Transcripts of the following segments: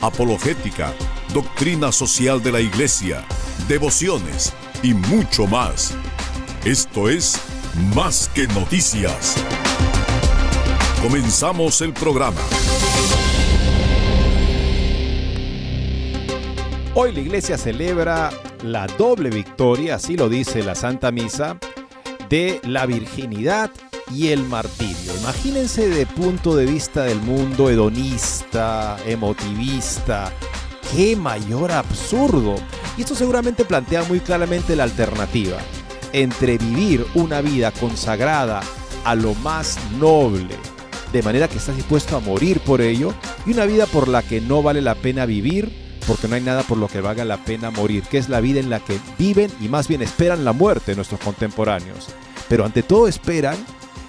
apologética, doctrina social de la Iglesia, devociones y mucho más. Esto es Más que noticias. Comenzamos el programa. Hoy la iglesia celebra la doble victoria, así lo dice la Santa Misa, de la virginidad y el martirio. Imagínense de punto de vista del mundo hedonista, emotivista, qué mayor absurdo. Y esto seguramente plantea muy claramente la alternativa entre vivir una vida consagrada a lo más noble, de manera que estás dispuesto a morir por ello, y una vida por la que no vale la pena vivir, porque no hay nada por lo que valga la pena morir, que es la vida en la que viven y más bien esperan la muerte nuestros contemporáneos. Pero ante todo esperan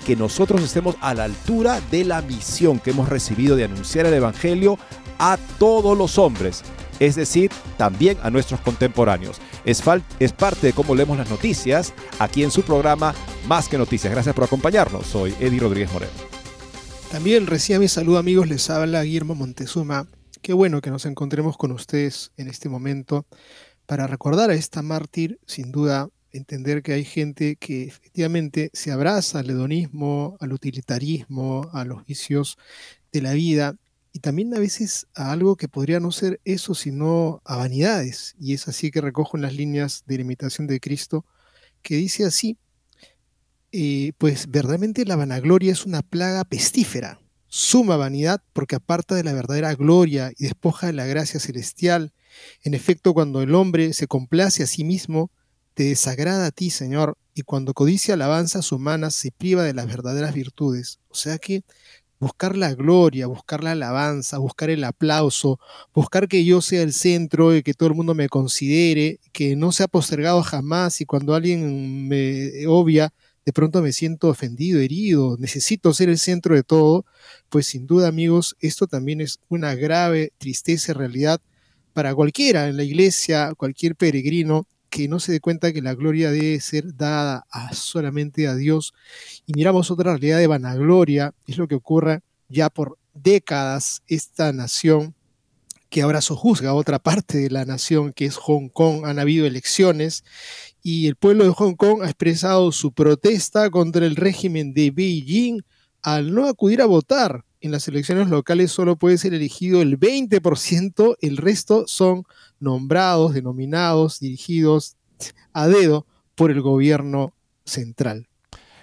que nosotros estemos a la altura de la misión que hemos recibido de anunciar el Evangelio a todos los hombres, es decir, también a nuestros contemporáneos. Es, parte de cómo leemos las noticias aquí en su programa Más que Noticias. Gracias por acompañarnos. Soy Eddie Rodríguez Moreno. También recién mi saludo amigos, les habla Guillermo Montezuma. Qué bueno que nos encontremos con ustedes en este momento para recordar a esta mártir, sin duda, entender que hay gente que efectivamente se abraza al hedonismo, al utilitarismo, a los vicios de la vida y también a veces a algo que podría no ser eso, sino a vanidades. Y es así que recojo en las líneas de la imitación de Cristo, que dice así, eh, pues verdaderamente la vanagloria es una plaga pestífera, suma vanidad porque aparta de la verdadera gloria y despoja de la gracia celestial. En efecto, cuando el hombre se complace a sí mismo, te desagrada a ti, Señor, y cuando codicia alabanzas humanas se priva de las verdaderas virtudes. O sea que buscar la gloria, buscar la alabanza, buscar el aplauso, buscar que yo sea el centro y que todo el mundo me considere, que no sea postergado jamás y cuando alguien me obvia, de pronto me siento ofendido, herido, necesito ser el centro de todo, pues sin duda amigos, esto también es una grave tristeza en realidad para cualquiera en la iglesia, cualquier peregrino que no se dé cuenta que la gloria debe ser dada a, solamente a Dios. Y miramos otra realidad de vanagloria, es lo que ocurre ya por décadas esta nación que ahora sojuzga otra parte de la nación, que es Hong Kong. Han habido elecciones y el pueblo de Hong Kong ha expresado su protesta contra el régimen de Beijing al no acudir a votar. En las elecciones locales solo puede ser elegido el 20%, el resto son nombrados, denominados, dirigidos a dedo por el gobierno central.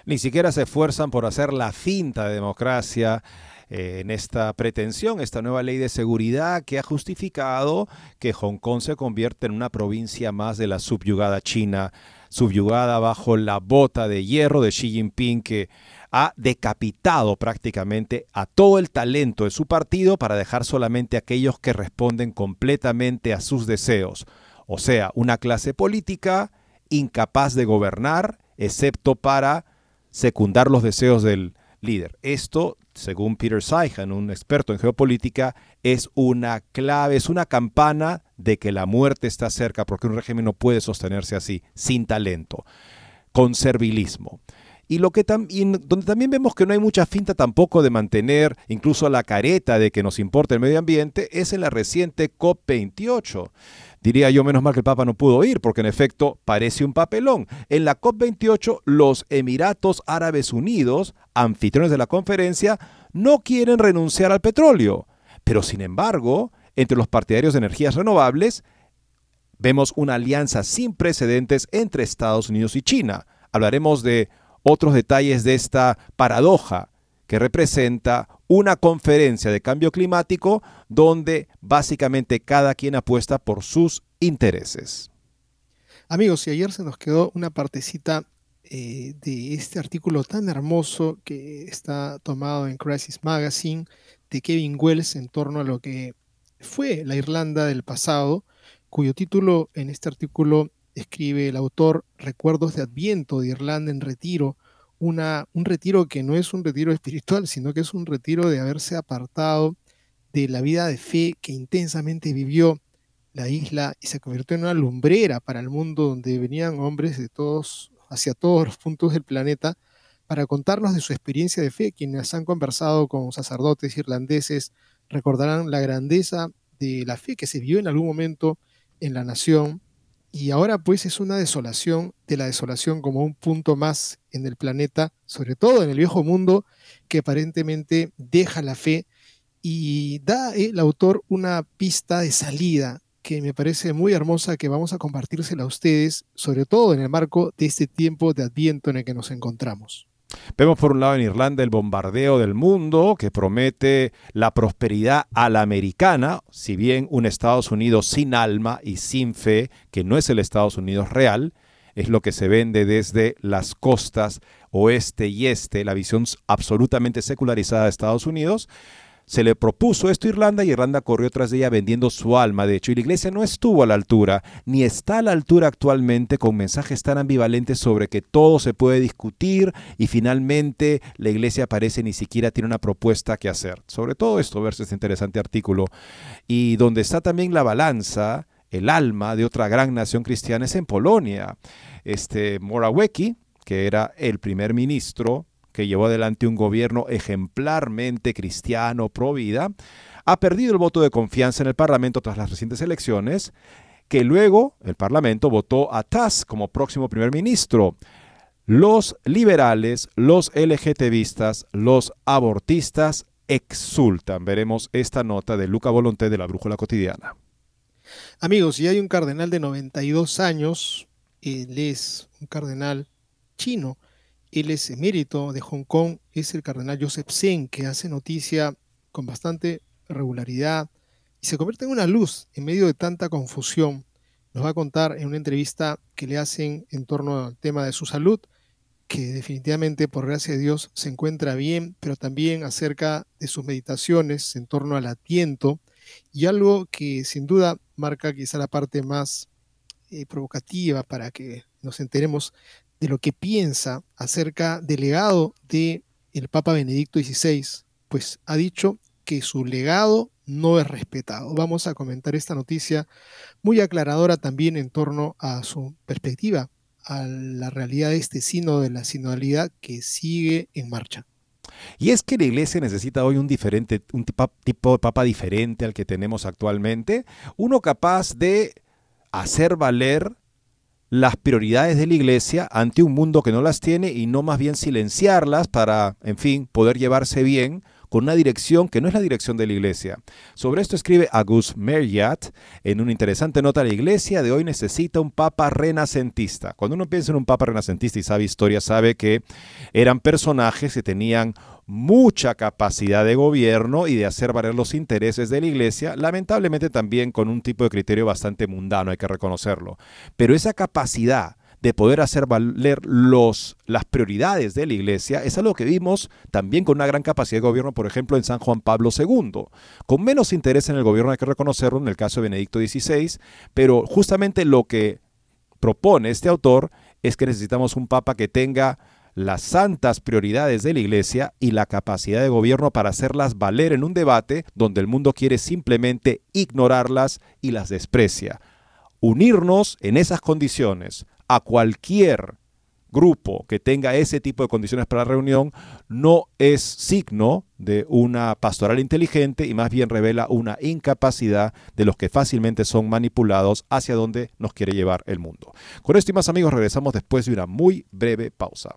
Ni siquiera se esfuerzan por hacer la finta de democracia eh, en esta pretensión, esta nueva ley de seguridad que ha justificado que Hong Kong se convierta en una provincia más de la subyugada China, subyugada bajo la bota de hierro de Xi Jinping que ha decapitado prácticamente a todo el talento de su partido para dejar solamente aquellos que responden completamente a sus deseos. O sea, una clase política incapaz de gobernar, excepto para secundar los deseos del líder. Esto, según Peter Seihan, un experto en geopolítica, es una clave, es una campana de que la muerte está cerca, porque un régimen no puede sostenerse así, sin talento. Conservilismo. Y lo que también, donde también vemos que no hay mucha finta tampoco de mantener incluso la careta de que nos importa el medio ambiente es en la reciente COP28. Diría yo, menos mal que el Papa no pudo ir, porque en efecto parece un papelón. En la COP28, los Emiratos Árabes Unidos, anfitriones de la conferencia, no quieren renunciar al petróleo. Pero sin embargo, entre los partidarios de energías renovables, vemos una alianza sin precedentes entre Estados Unidos y China. Hablaremos de otros detalles de esta paradoja que representa una conferencia de cambio climático donde básicamente cada quien apuesta por sus intereses. Amigos, y ayer se nos quedó una partecita eh, de este artículo tan hermoso que está tomado en Crisis Magazine de Kevin Wells en torno a lo que fue la Irlanda del pasado, cuyo título en este artículo escribe el autor Recuerdos de Adviento de Irlanda en retiro, una, un retiro que no es un retiro espiritual, sino que es un retiro de haberse apartado de la vida de fe que intensamente vivió la isla y se convirtió en una lumbrera para el mundo donde venían hombres de todos, hacia todos los puntos del planeta para contarnos de su experiencia de fe. Quienes han conversado con sacerdotes irlandeses recordarán la grandeza de la fe que se vio en algún momento en la nación y ahora pues es una desolación de la desolación como un punto más en el planeta, sobre todo en el viejo mundo, que aparentemente deja la fe y da el autor una pista de salida que me parece muy hermosa que vamos a compartírsela a ustedes, sobre todo en el marco de este tiempo de adviento en el que nos encontramos. Vemos por un lado en Irlanda el bombardeo del mundo que promete la prosperidad a la americana, si bien un Estados Unidos sin alma y sin fe, que no es el Estados Unidos real, es lo que se vende desde las costas oeste y este, la visión absolutamente secularizada de Estados Unidos, se le propuso esto a Irlanda y Irlanda corrió tras de ella vendiendo su alma, de hecho, y la iglesia no estuvo a la altura, ni está a la altura actualmente con mensajes tan ambivalentes sobre que todo se puede discutir y finalmente la iglesia parece ni siquiera tiene una propuesta que hacer. Sobre todo esto, verse este interesante artículo, y donde está también la balanza, el alma de otra gran nación cristiana es en Polonia. Este Morawiecki, que era el primer ministro que llevó adelante un gobierno ejemplarmente cristiano, pro vida, ha perdido el voto de confianza en el Parlamento tras las recientes elecciones, que luego el Parlamento votó a Tusk como próximo primer ministro. Los liberales, los LGTBistas, los abortistas exultan. Veremos esta nota de Luca Volonté de la Brújula Cotidiana. Amigos, y hay un cardenal de 92 años, él es un cardenal chino, él es emérito de Hong Kong, es el cardenal Joseph Sen, que hace noticia con bastante regularidad y se convierte en una luz en medio de tanta confusión. Nos va a contar en una entrevista que le hacen en torno al tema de su salud, que definitivamente, por gracia de Dios, se encuentra bien, pero también acerca de sus meditaciones en torno al atiento y algo que sin duda marca quizá la parte más eh, provocativa para que nos enteremos de lo que piensa acerca del legado de el Papa Benedicto XVI, pues ha dicho que su legado no es respetado. Vamos a comentar esta noticia muy aclaradora también en torno a su perspectiva, a la realidad de este sino de la sinodalidad que sigue en marcha. Y es que la iglesia necesita hoy un diferente, un tipo de papa diferente al que tenemos actualmente, uno capaz de hacer valer las prioridades de la iglesia ante un mundo que no las tiene y no más bien silenciarlas para, en fin, poder llevarse bien con una dirección que no es la dirección de la iglesia. Sobre esto escribe Agus Merriat en una interesante nota, la iglesia de hoy necesita un papa renacentista. Cuando uno piensa en un papa renacentista y sabe historia, sabe que eran personajes que tenían mucha capacidad de gobierno y de hacer valer los intereses de la iglesia, lamentablemente también con un tipo de criterio bastante mundano, hay que reconocerlo. Pero esa capacidad de poder hacer valer los, las prioridades de la iglesia es algo que vimos también con una gran capacidad de gobierno, por ejemplo, en San Juan Pablo II. Con menos interés en el gobierno hay que reconocerlo en el caso de Benedicto XVI, pero justamente lo que propone este autor es que necesitamos un papa que tenga las santas prioridades de la Iglesia y la capacidad de gobierno para hacerlas valer en un debate donde el mundo quiere simplemente ignorarlas y las desprecia. Unirnos en esas condiciones a cualquier grupo que tenga ese tipo de condiciones para la reunión no es signo de una pastoral inteligente y más bien revela una incapacidad de los que fácilmente son manipulados hacia donde nos quiere llevar el mundo. Con esto y más amigos regresamos después de una muy breve pausa.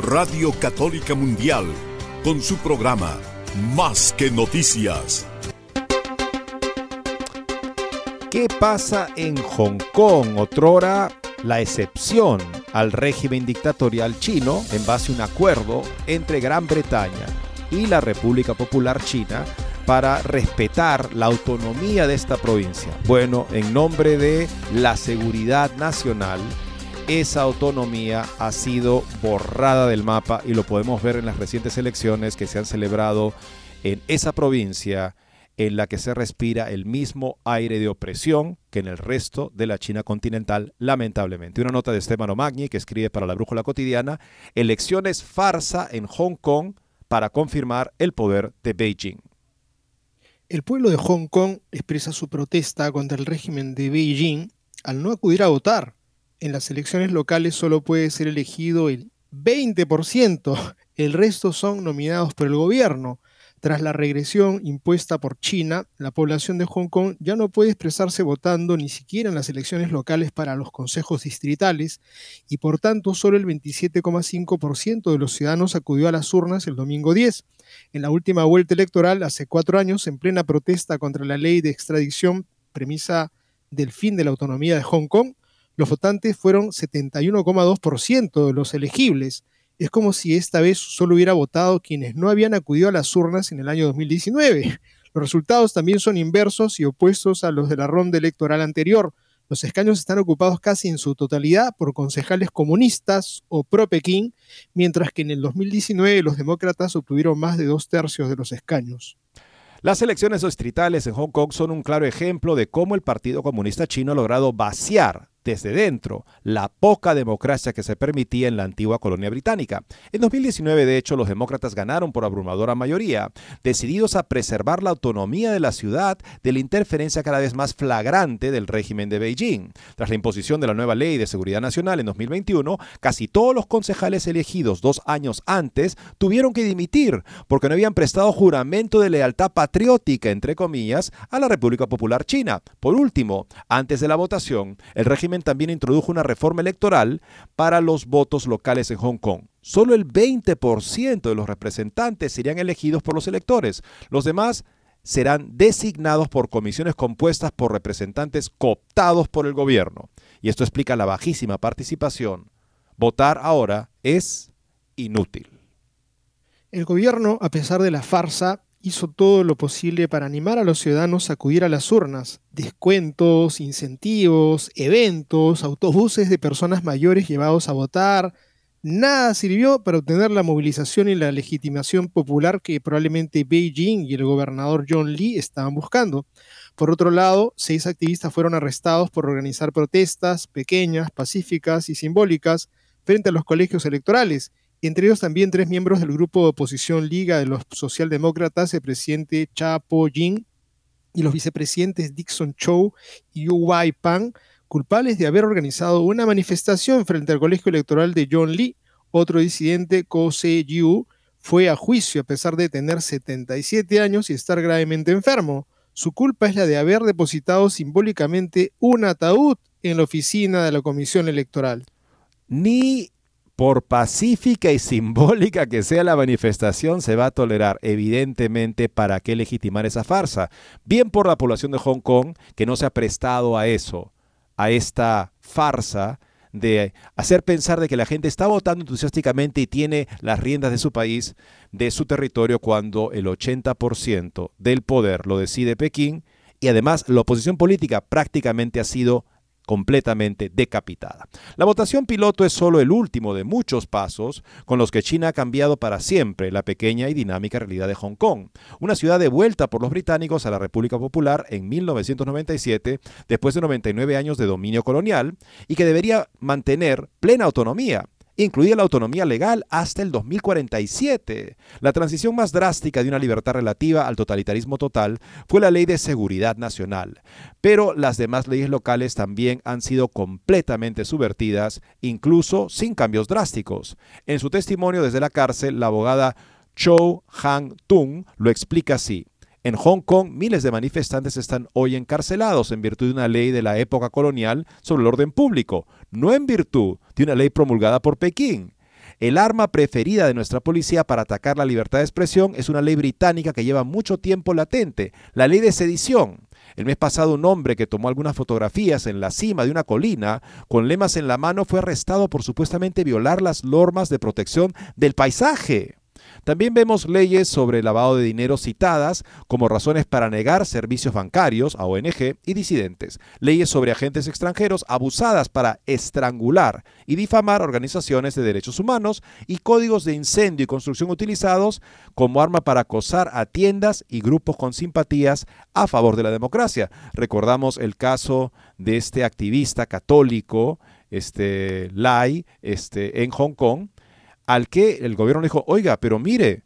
Radio Católica Mundial, con su programa Más que Noticias. ¿Qué pasa en Hong Kong? Otrora la excepción al régimen dictatorial chino en base a un acuerdo entre Gran Bretaña y la República Popular China para respetar la autonomía de esta provincia. Bueno, en nombre de la seguridad nacional, esa autonomía ha sido borrada del mapa y lo podemos ver en las recientes elecciones que se han celebrado en esa provincia en la que se respira el mismo aire de opresión que en el resto de la China continental, lamentablemente. Una nota de Esteban Omagni que escribe para la Brújula Cotidiana, elecciones farsa en Hong Kong para confirmar el poder de Beijing. El pueblo de Hong Kong expresa su protesta contra el régimen de Beijing al no acudir a votar. En las elecciones locales solo puede ser elegido el 20%, el resto son nominados por el gobierno. Tras la regresión impuesta por China, la población de Hong Kong ya no puede expresarse votando ni siquiera en las elecciones locales para los consejos distritales y por tanto solo el 27,5% de los ciudadanos acudió a las urnas el domingo 10. En la última vuelta electoral, hace cuatro años, en plena protesta contra la ley de extradición, premisa del fin de la autonomía de Hong Kong, los votantes fueron 71,2% de los elegibles es como si esta vez solo hubiera votado quienes no habían acudido a las urnas en el año 2019. Los resultados también son inversos y opuestos a los de la ronda electoral anterior. Los escaños están ocupados casi en su totalidad por concejales comunistas o pro-Pekín, mientras que en el 2019 los demócratas obtuvieron más de dos tercios de los escaños. Las elecciones distritales en Hong Kong son un claro ejemplo de cómo el Partido Comunista Chino ha logrado vaciar desde dentro la poca democracia que se permitía en la antigua colonia británica. En 2019, de hecho, los demócratas ganaron por abrumadora mayoría, decididos a preservar la autonomía de la ciudad de la interferencia cada vez más flagrante del régimen de Beijing. Tras la imposición de la nueva ley de seguridad nacional en 2021, casi todos los concejales elegidos dos años antes tuvieron que dimitir porque no habían prestado juramento de lealtad patriótica, entre comillas, a la República Popular China. Por último, antes de la votación, el régimen también introdujo una reforma electoral para los votos locales en Hong Kong. Solo el 20% de los representantes serían elegidos por los electores. Los demás serán designados por comisiones compuestas por representantes cooptados por el gobierno. Y esto explica la bajísima participación. Votar ahora es inútil. El gobierno, a pesar de la farsa, hizo todo lo posible para animar a los ciudadanos a acudir a las urnas. Descuentos, incentivos, eventos, autobuses de personas mayores llevados a votar. Nada sirvió para obtener la movilización y la legitimación popular que probablemente Beijing y el gobernador John Lee estaban buscando. Por otro lado, seis activistas fueron arrestados por organizar protestas pequeñas, pacíficas y simbólicas frente a los colegios electorales entre ellos también tres miembros del grupo de oposición Liga de los Socialdemócratas, el presidente Cha Po-jing y los vicepresidentes Dixon Chow y Yu Wai Pang, culpables de haber organizado una manifestación frente al colegio electoral de John Lee. Otro disidente, Ko Se-yu, fue a juicio a pesar de tener 77 años y estar gravemente enfermo. Su culpa es la de haber depositado simbólicamente un ataúd en la oficina de la Comisión Electoral. Ni por pacífica y simbólica que sea la manifestación, se va a tolerar. Evidentemente, ¿para qué legitimar esa farsa? Bien por la población de Hong Kong, que no se ha prestado a eso, a esta farsa de hacer pensar de que la gente está votando entusiásticamente y tiene las riendas de su país, de su territorio, cuando el 80% del poder lo decide Pekín y además la oposición política prácticamente ha sido completamente decapitada. La votación piloto es solo el último de muchos pasos con los que China ha cambiado para siempre la pequeña y dinámica realidad de Hong Kong, una ciudad devuelta por los británicos a la República Popular en 1997, después de 99 años de dominio colonial, y que debería mantener plena autonomía incluida la autonomía legal hasta el 2047. La transición más drástica de una libertad relativa al totalitarismo total fue la Ley de Seguridad Nacional, pero las demás leyes locales también han sido completamente subvertidas, incluso sin cambios drásticos. En su testimonio desde la cárcel, la abogada Cho Hang Tung lo explica así. En Hong Kong, miles de manifestantes están hoy encarcelados en virtud de una ley de la época colonial sobre el orden público, no en virtud de una ley promulgada por Pekín. El arma preferida de nuestra policía para atacar la libertad de expresión es una ley británica que lleva mucho tiempo latente, la ley de sedición. El mes pasado un hombre que tomó algunas fotografías en la cima de una colina con lemas en la mano fue arrestado por supuestamente violar las normas de protección del paisaje. También vemos leyes sobre lavado de dinero citadas como razones para negar servicios bancarios a ONG y disidentes, leyes sobre agentes extranjeros abusadas para estrangular y difamar organizaciones de derechos humanos y códigos de incendio y construcción utilizados como arma para acosar a tiendas y grupos con simpatías a favor de la democracia. Recordamos el caso de este activista católico, este Lai, este, en Hong Kong, al que el gobierno le dijo, oiga, pero mire,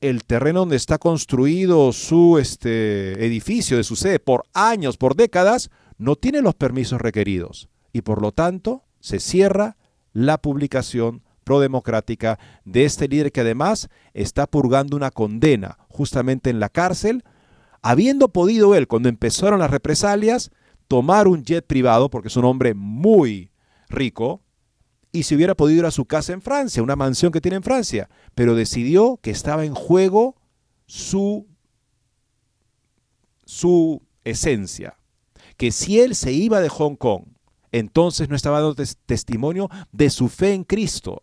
el terreno donde está construido su este, edificio de su sede por años, por décadas, no tiene los permisos requeridos y por lo tanto se cierra la publicación prodemocrática de este líder que además está purgando una condena justamente en la cárcel, habiendo podido él, cuando empezaron las represalias, tomar un jet privado, porque es un hombre muy rico, y si hubiera podido ir a su casa en Francia, una mansión que tiene en Francia, pero decidió que estaba en juego su, su esencia, que si él se iba de Hong Kong, entonces no estaba dando testimonio de su fe en Cristo,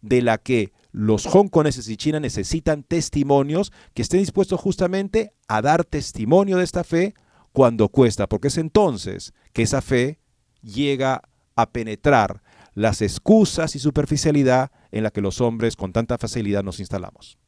de la que los hongkoneses y China necesitan testimonios que estén dispuestos justamente a dar testimonio de esta fe cuando cuesta, porque es entonces que esa fe llega a penetrar las excusas y superficialidad en la que los hombres con tanta facilidad nos instalamos.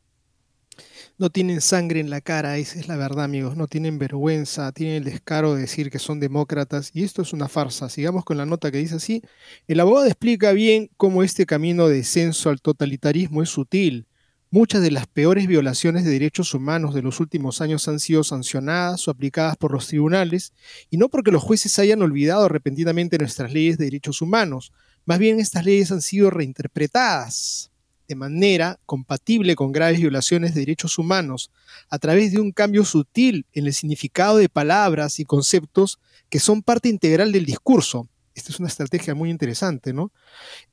No tienen sangre en la cara, esa es la verdad, amigos. No tienen vergüenza, tienen el descaro de decir que son demócratas y esto es una farsa. Sigamos con la nota que dice así. El abogado explica bien cómo este camino de descenso al totalitarismo es sutil. Muchas de las peores violaciones de derechos humanos de los últimos años han sido sancionadas o aplicadas por los tribunales, y no porque los jueces hayan olvidado repentinamente nuestras leyes de derechos humanos, más bien estas leyes han sido reinterpretadas de manera compatible con graves violaciones de derechos humanos a través de un cambio sutil en el significado de palabras y conceptos que son parte integral del discurso. Esta es una estrategia muy interesante, ¿no?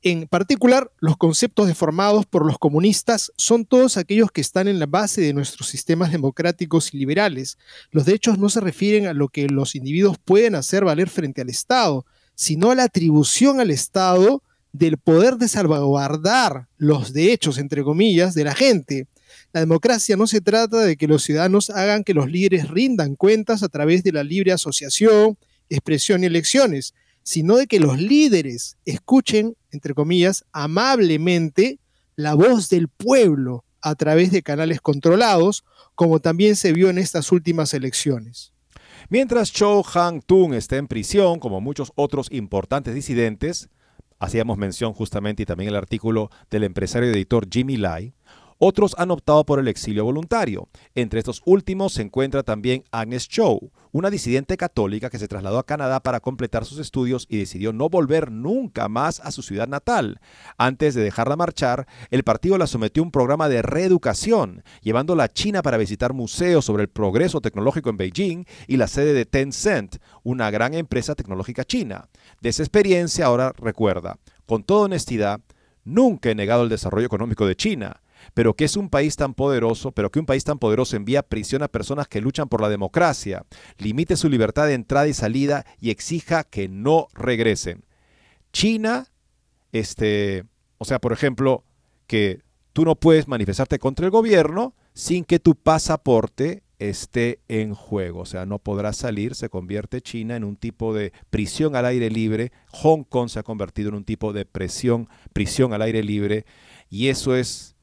En particular, los conceptos deformados por los comunistas son todos aquellos que están en la base de nuestros sistemas democráticos y liberales. Los derechos no se refieren a lo que los individuos pueden hacer valer frente al Estado, sino la atribución al Estado del poder de salvaguardar los derechos, entre comillas, de la gente. La democracia no se trata de que los ciudadanos hagan que los líderes rindan cuentas a través de la libre asociación, expresión y elecciones, sino de que los líderes escuchen, entre comillas, amablemente la voz del pueblo a través de canales controlados, como también se vio en estas últimas elecciones. Mientras Cho Hang-tung está en prisión, como muchos otros importantes disidentes, hacíamos mención justamente y también el artículo del empresario y editor Jimmy Lai, Otros han optado por el exilio voluntario. Entre estos últimos se encuentra también Agnes Chow, una disidente católica que se trasladó a Canadá para completar sus estudios y decidió no volver nunca más a su ciudad natal. Antes de dejarla marchar, el partido la sometió a un programa de reeducación, llevándola a China para visitar museos sobre el progreso tecnológico en Beijing y la sede de Tencent, una gran empresa tecnológica china. De esa experiencia ahora recuerda, con toda honestidad, nunca he negado el desarrollo económico de China pero que es un país tan poderoso, pero que un país tan poderoso envía prisión a personas que luchan por la democracia, limite su libertad de entrada y salida y exija que no regresen. China, este, o sea, por ejemplo, que tú no puedes manifestarte contra el gobierno sin que tu pasaporte esté en juego. O sea, no podrás salir, se convierte China en un tipo de prisión al aire libre. Hong Kong se ha convertido en un tipo de prisión, prisión al aire libre. Y eso es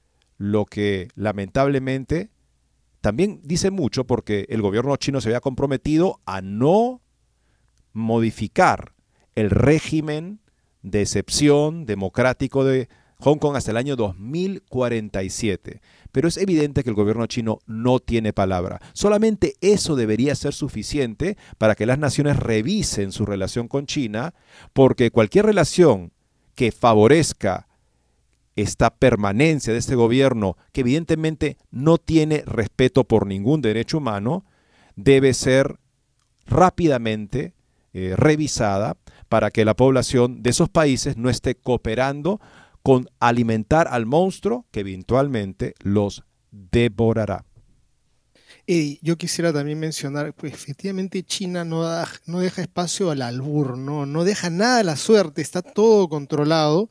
lo que lamentablemente también dice mucho porque el gobierno chino se había comprometido a no modificar el régimen de excepción democrático de Hong Kong hasta el año 2047. Pero es evidente que el gobierno chino no tiene palabra. Solamente eso debería ser suficiente para que las naciones revisen su relación con China, porque cualquier relación que favorezca esta permanencia de este gobierno, que evidentemente no tiene respeto por ningún derecho humano, debe ser rápidamente eh, revisada para que la población de esos países no esté cooperando con alimentar al monstruo que eventualmente los devorará. yo quisiera también mencionar, pues efectivamente China no, no deja espacio al albur, ¿no? no deja nada a la suerte, está todo controlado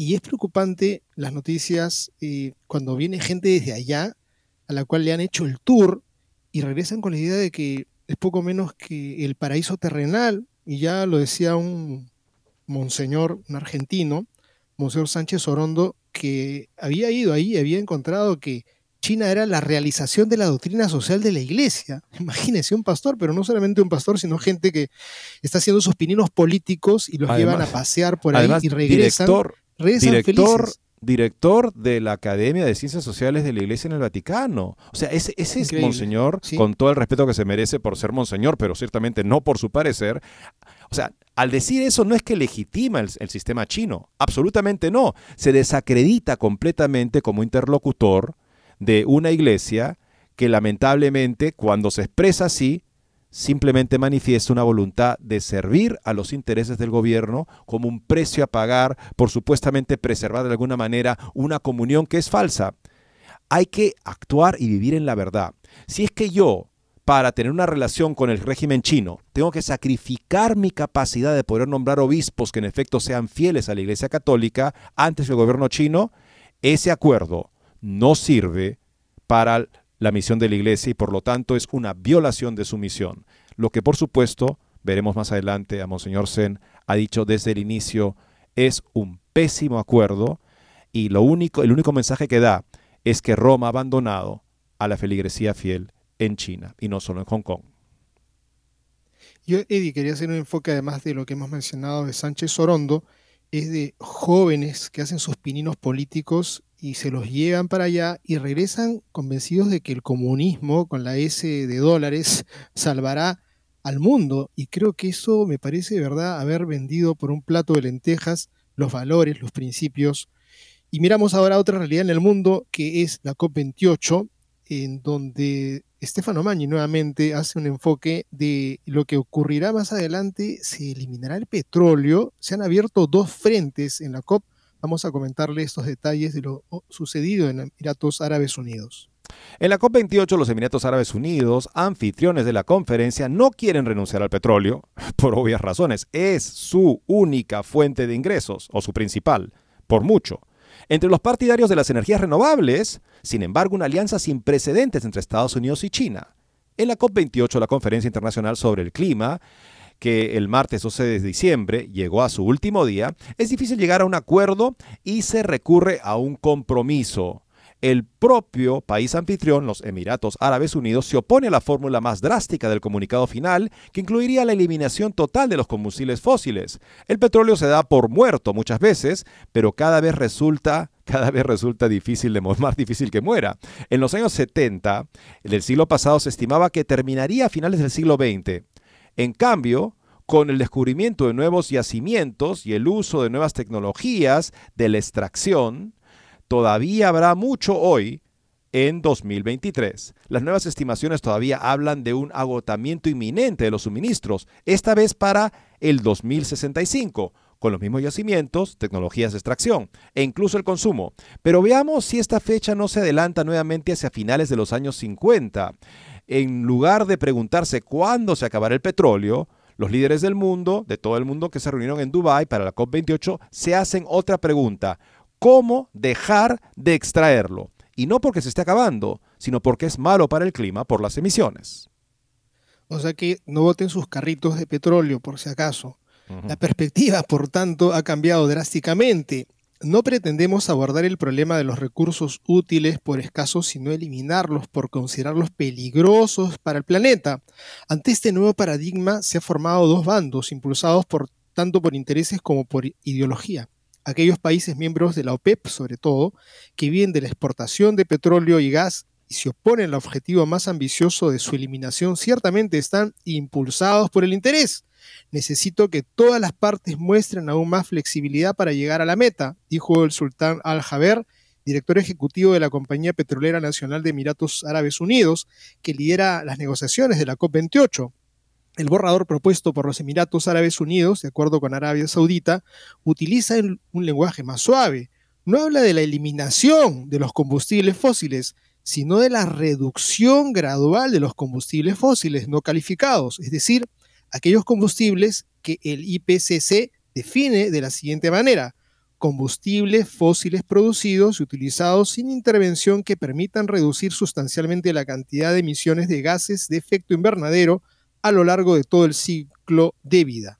y es preocupante las noticias eh, cuando viene gente desde allá a la cual le han hecho el tour y regresan con la idea de que es poco menos que el paraíso terrenal. Y ya lo decía un monseñor, un argentino, Monseñor Sánchez Orondo, que había ido ahí y había encontrado que China era la realización de la doctrina social de la iglesia. Imagínense, un pastor, pero no solamente un pastor, sino gente que está haciendo sus pininos políticos y los llevan a pasear por ahí y regresan director, director de la Academia de Ciencias Sociales de la Iglesia en el Vaticano. O sea, ese, ese es Monseñor, con todo el respeto que se merece por ser Monseñor, pero ciertamente no por su parecer. O sea, al decir eso no es que legitima el, sistema chino, absolutamente no. Se desacredita completamente como interlocutor de una iglesia que lamentablemente cuando se expresa así simplemente manifiesta una voluntad de servir a los intereses del gobierno como un precio a pagar por supuestamente preservar de alguna manera una comunión que es falsa. Hay que actuar y vivir en la verdad. Si es que yo, para tener una relación con el régimen chino, tengo que sacrificar mi capacidad de poder nombrar obispos que en efecto sean fieles a la Iglesia Católica antes del gobierno chino, ese acuerdo no sirve para la misión de la iglesia y por lo tanto es una violación de su misión. Lo que por supuesto, veremos más adelante a Monseñor Zen, ha dicho desde el inicio, es un pésimo acuerdo y lo único, el único mensaje que da es que Roma ha abandonado a la feligresía fiel en China y no solo en Hong Kong. Yo, Eddie, quería hacer un enfoque además de lo que hemos mencionado de Sánchez Sorondo, es de jóvenes que hacen sus pininos políticos y se los llevan para allá y regresan convencidos de que el comunismo con la S de dólares salvará al mundo. Y creo que eso me parece de verdad haber vendido por un plato de lentejas los valores, los principios. Y miramos ahora otra realidad en el mundo que es la COP28, en donde Stefano Magni nuevamente hace un enfoque de lo que ocurrirá más adelante, se eliminará el petróleo, se han abierto dos frentes en la COP Vamos a comentarle estos detalles de lo sucedido en Emiratos Árabes Unidos. En la COP28, los Emiratos Árabes Unidos, anfitriones de la conferencia, no quieren renunciar al petróleo, por obvias razones. Es su única fuente de ingresos, o su principal, por mucho. Entre los partidarios de las energías renovables, sin embargo, una alianza sin precedentes entre Estados Unidos y China. En la COP28, la Conferencia Internacional sobre el Clima, que el martes 12 de diciembre llegó a su último día, es difícil llegar a un acuerdo y se recurre a un compromiso. El propio país anfitrión, los Emiratos Árabes Unidos, se opone a la fórmula más drástica del comunicado final, que incluiría la eliminación total de los combustibles fósiles. El petróleo se da por muerto muchas veces, pero cada vez resulta cada vez resulta difícil de, más difícil que muera. En los años 70 del siglo pasado se estimaba que terminaría a finales del siglo XX. En cambio, con el descubrimiento de nuevos yacimientos y el uso de nuevas tecnologías de la extracción, todavía habrá mucho hoy en 2023. Las nuevas estimaciones todavía hablan de un agotamiento inminente de los suministros, esta vez para el 2065, con los mismos yacimientos, tecnologías de extracción e incluso el consumo. Pero veamos si esta fecha no se adelanta nuevamente hacia finales de los años 50. En lugar de preguntarse cuándo se acabará el petróleo, los líderes del mundo, de todo el mundo que se reunieron en Dubái para la COP28, se hacen otra pregunta. ¿Cómo dejar de extraerlo? Y no porque se esté acabando, sino porque es malo para el clima por las emisiones. O sea que no voten sus carritos de petróleo, por si acaso. La perspectiva, por tanto, ha cambiado drásticamente no pretendemos abordar el problema de los recursos útiles por escasos, sino eliminarlos por considerarlos peligrosos para el planeta. Ante este nuevo paradigma se han formado dos bandos, impulsados por, tanto por intereses como por ideología. Aquellos países miembros de la OPEP, sobre todo, que viven de la exportación de petróleo y gas y se oponen al objetivo más ambicioso de su eliminación, ciertamente están impulsados por el interés Necesito que todas las partes muestren aún más flexibilidad para llegar a la meta, dijo el sultán Al-Jaber, director ejecutivo de la Compañía Petrolera Nacional de Emiratos Árabes Unidos, que lidera las negociaciones de la COP28. El borrador propuesto por los Emiratos Árabes Unidos, de acuerdo con Arabia Saudita, utiliza un lenguaje más suave. No habla de la eliminación de los combustibles fósiles, sino de la reducción gradual de los combustibles fósiles no calificados, es decir, aquellos combustibles que el IPCC define de la siguiente manera. Combustibles fósiles producidos y utilizados sin intervención que permitan reducir sustancialmente la cantidad de emisiones de gases de efecto invernadero a lo largo de todo el ciclo de vida.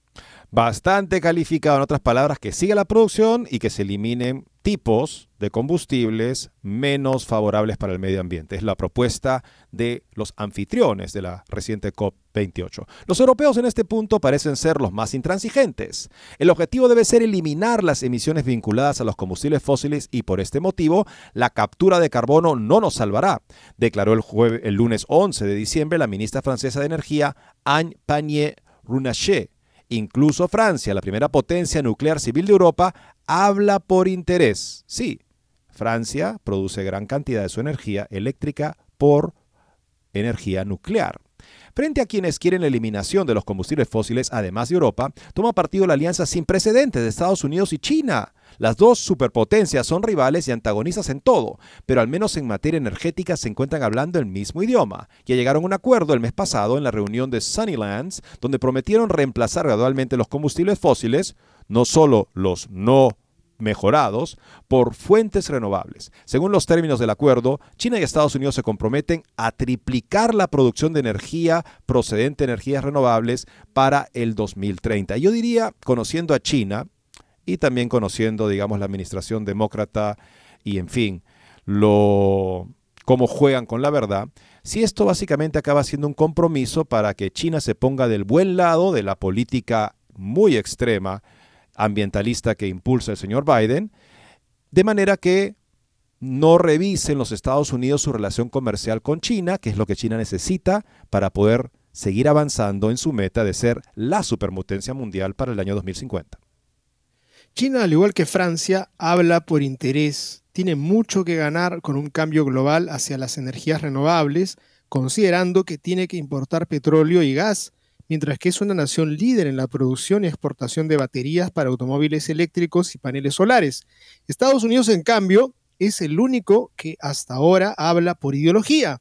Bastante calificado, en otras palabras, que siga la producción y que se eliminen tipos de combustibles menos favorables para el medio ambiente. Es la propuesta de los anfitriones de la reciente COP28. Los europeos en este punto parecen ser los más intransigentes. El objetivo debe ser eliminar las emisiones vinculadas a los combustibles fósiles y por este motivo la captura de carbono no nos salvará, declaró el, el lunes 11 de diciembre la ministra francesa de Energía Anne Pannier-Runacher Incluso Francia, la primera potencia nuclear civil de Europa, habla por interés. Sí, Francia produce gran cantidad de su energía eléctrica por energía nuclear. Frente a quienes quieren la eliminación de los combustibles fósiles, además de Europa, toma partido la alianza sin precedentes de Estados Unidos y China. Las dos superpotencias son rivales y antagonistas en todo, pero al menos en materia energética se encuentran hablando el mismo idioma. Ya llegaron a un acuerdo el mes pasado en la reunión de Sunnylands, donde prometieron reemplazar gradualmente los combustibles fósiles, no solo los no mejorados por fuentes renovables. Según los términos del acuerdo, China y Estados Unidos se comprometen a triplicar la producción de energía procedente de energías renovables para el 2030. Yo diría, conociendo a China y también conociendo, digamos, la administración demócrata y, en fin, lo cómo juegan con la verdad, si esto básicamente acaba siendo un compromiso para que China se ponga del buen lado de la política muy extrema ambientalista que impulsa el señor Biden, de manera que no revisen los Estados Unidos su relación comercial con China, que es lo que China necesita para poder seguir avanzando en su meta de ser la superpotencia mundial para el año 2050. China, al igual que Francia, habla por interés, tiene mucho que ganar con un cambio global hacia las energías renovables, considerando que tiene que importar petróleo y gas mientras que es una nación líder en la producción y exportación de baterías para automóviles eléctricos y paneles solares. Estados Unidos, en cambio, es el único que hasta ahora habla por ideología.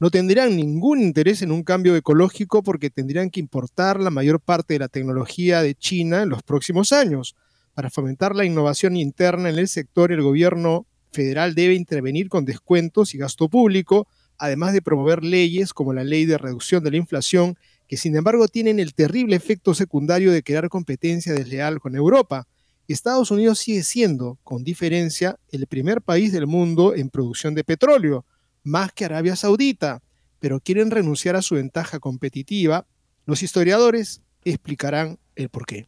No tendrán ningún interés en un cambio ecológico porque tendrían que importar la mayor parte de la tecnología de China en los próximos años. Para fomentar la innovación interna en el sector, el gobierno federal debe intervenir con descuentos y gasto público, además de promover leyes como la ley de reducción de la inflación que sin embargo tienen el terrible efecto secundario de crear competencia desleal con Europa. Estados Unidos sigue siendo, con diferencia, el primer país del mundo en producción de petróleo, más que Arabia Saudita, pero quieren renunciar a su ventaja competitiva. Los historiadores explicarán el porqué.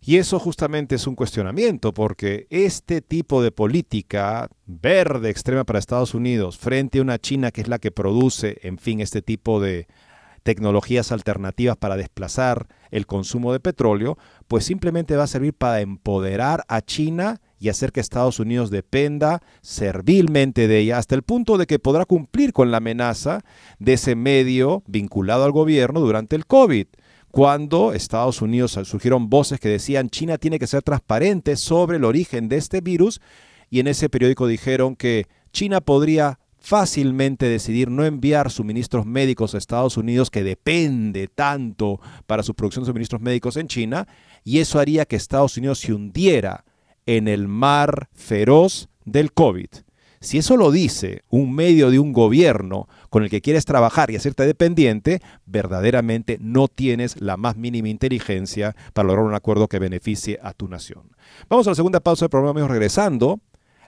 Y eso justamente es un cuestionamiento, porque este tipo de política verde extrema para Estados Unidos frente a una China que es la que produce, en fin, este tipo de tecnologías alternativas para desplazar el consumo de petróleo, pues simplemente va a servir para empoderar a China y hacer que Estados Unidos dependa servilmente de ella hasta el punto de que podrá cumplir con la amenaza de ese medio vinculado al gobierno durante el COVID cuando Estados Unidos surgieron voces que decían China tiene que ser transparente sobre el origen de este virus y en ese periódico dijeron que China podría fácilmente decidir no enviar suministros médicos a Estados Unidos, que depende tanto para su producción de suministros médicos en China, y eso haría que Estados Unidos se hundiera en el mar feroz del COVID. Si eso lo dice un medio de un gobierno con el que quieres trabajar y hacerte dependiente, verdaderamente no tienes la más mínima inteligencia para lograr un acuerdo que beneficie a tu nación. Vamos a la segunda pausa del programa, amigos, regresando.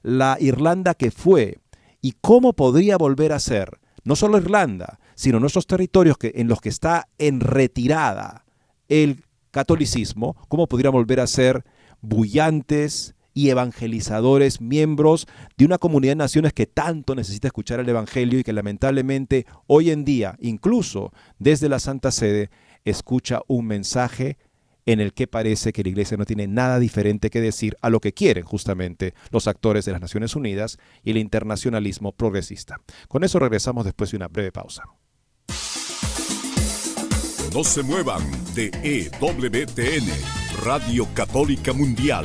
La Irlanda que fue y cómo podría volver a ser no solo Irlanda, sino nuestros territorios que, en los que está en retirada el catolicismo, cómo podría volver a ser bullantes y evangelizadores, miembros de una comunidad de naciones que tanto necesita escuchar el Evangelio y que lamentablemente hoy en día, incluso desde la Santa Sede, escucha un mensaje en el que parece que la Iglesia no tiene nada diferente que decir a lo que quieren justamente los actores de las Naciones Unidas y el internacionalismo progresista. Con eso regresamos después de una breve pausa. No se muevan de EWTN, Radio Católica Mundial.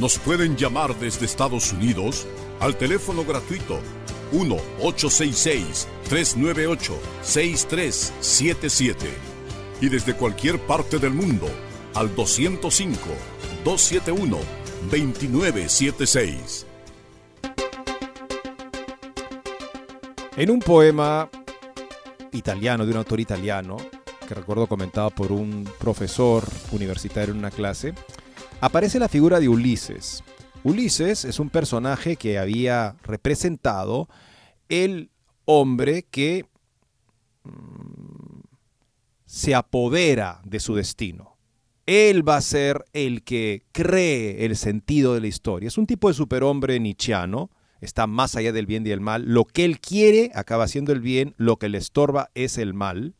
nos pueden llamar desde Estados Unidos al teléfono gratuito 1-866-398-6377 y desde cualquier parte del mundo al 205-271-2976. En un poema italiano, de un autor italiano, que recuerdo comentado por un profesor universitario en una clase, aparece la figura de Ulises. Ulises es un personaje que había representado el hombre que mm, se apodera de su destino. Él va a ser el que cree el sentido de la historia. Es un tipo de superhombre nichiano, está más allá del bien y del mal. Lo que él quiere acaba siendo el bien, lo que le estorba es el mal.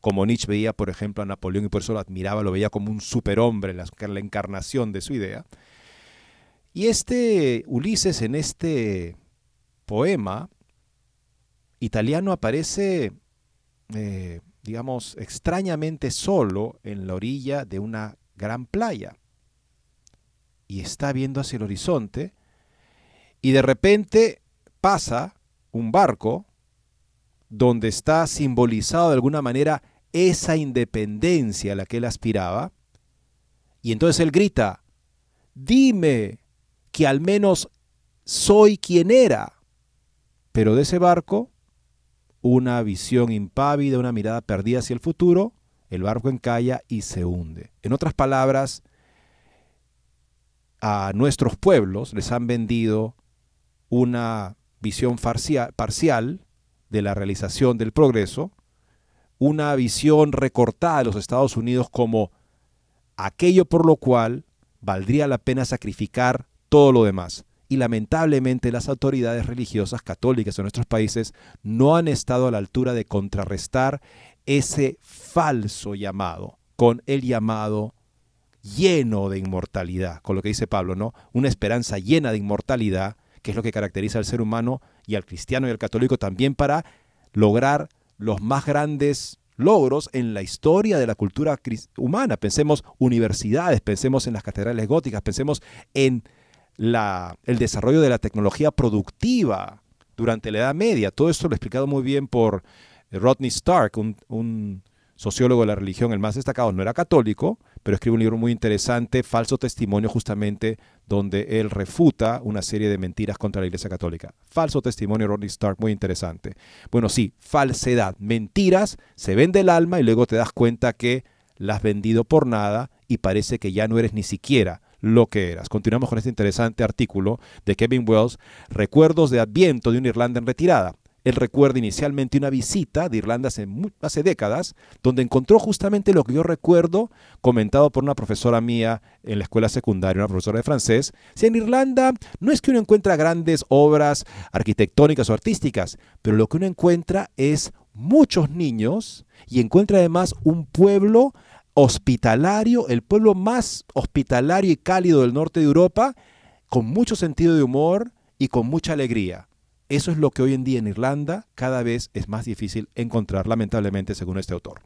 Como Nietzsche veía, por ejemplo, a Napoleón y por eso lo admiraba, lo veía como un superhombre, la, la encarnación de su idea. Y este Ulises en este poema italiano aparece, eh, digamos, extrañamente solo en la orilla de una gran playa. Y está viendo hacia el horizonte y de repente pasa un barco donde está simbolizado de alguna manera esa independencia a la que él aspiraba. Y entonces él grita, dime que al menos soy quien era. Pero de ese barco, una visión impávida, una mirada perdida hacia el futuro, el barco encalla y se hunde. En otras palabras, a nuestros pueblos les han vendido una visión parcial de la realización del progreso, una visión recortada de los Estados Unidos como aquello por lo cual valdría la pena sacrificar todo lo demás. Y lamentablemente las autoridades religiosas católicas en nuestros países no han estado a la altura de contrarrestar ese falso llamado con el llamado lleno de inmortalidad, con lo que dice Pablo, ¿no? Una esperanza llena de inmortalidad, que es lo que caracteriza al ser humano y al cristiano y al católico también para lograr los más grandes logros en la historia de la cultura humana. Pensemos universidades, pensemos en las catedrales góticas, pensemos en la, el desarrollo de la tecnología productiva durante la Edad Media. Todo esto lo he explicado muy bien por Rodney Stark, un sociólogo de la religión, el más destacado, no era católico, pero escribe un libro muy interesante, Falso Testimonio, justamente donde él refuta una serie de mentiras contra la Iglesia Católica. Falso Testimonio, Rodney Stark, muy interesante. Bueno, sí, falsedad, mentiras, se vende el alma y luego te das cuenta que la has vendido por nada y parece que ya no eres ni siquiera lo que eras. Continuamos con este interesante artículo de Kevin Wells, Recuerdos de Adviento de una Irlanda en retirada. Él recuerda inicialmente una visita de Irlanda hace, hace, décadas, donde encontró justamente lo que yo recuerdo, comentado por una profesora mía en la escuela secundaria, una profesora de francés. Si en Irlanda no es que uno encuentra grandes obras arquitectónicas o artísticas, pero lo que uno encuentra es muchos niños y encuentra además un pueblo hospitalario, el pueblo más hospitalario y cálido del norte de Europa, con mucho sentido de humor y con mucha alegría. Eso es lo que hoy en día en Irlanda cada vez es más difícil encontrar, lamentablemente, según este autor.